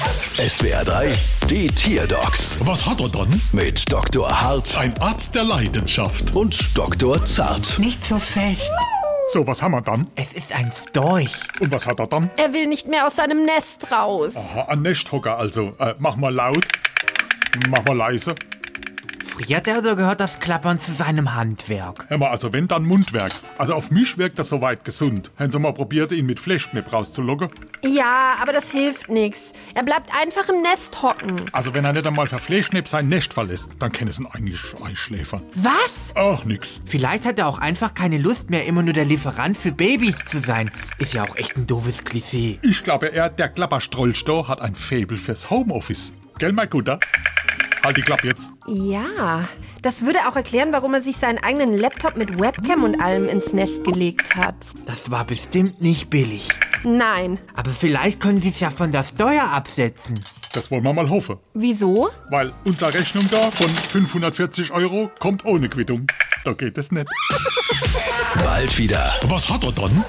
SWR 3, die Tierdocs Was hat er dann? mit Dr. Hart Ein Arzt der Leidenschaft. und Dr. Zart. Nicht so fest. So, was haben wir dann? Es ist ein Storch. Und was hat er dann? Er will nicht mehr aus seinem Nest raus. Aha, ein Nesthocker also. Äh, mach mal laut. Mach mal leise. Friert er oder gehört das Klappern zu seinem Handwerk? Hör mal, also wenn, dann Mundwerk. Also auf mich wirkt das soweit gesund. Haben Sie mal probiert, ihn mit Flashknepp rauszulocken? Ja, aber das hilft nichts. Er bleibt einfach im Nest hocken. Also wenn er nicht einmal für Flashknepp sein Nest verlässt, dann kann es ihn eigentlich einschläfern. Was? Ach, nix. Vielleicht hat er auch einfach keine Lust mehr, immer nur der Lieferant für Babys zu sein. Ist ja auch echt ein doofes Klischee. Ich glaube, er, der Klapperstrolchtor, hat ein Faible fürs Homeoffice. Gell, mein Guter? Halt die Klappe jetzt. Ja, das würde auch erklären, warum er sich seinen eigenen Laptop mit Webcam und allem ins Nest gelegt hat. Das war bestimmt nicht billig. Nein. Aber vielleicht können Sie es ja von der Steuer absetzen. Das wollen wir mal hoffen. Wieso? Weil unsere Rechnung da von 540 Euro kommt ohne Quittung. Da geht es nicht. Bald wieder. Was hat er dann?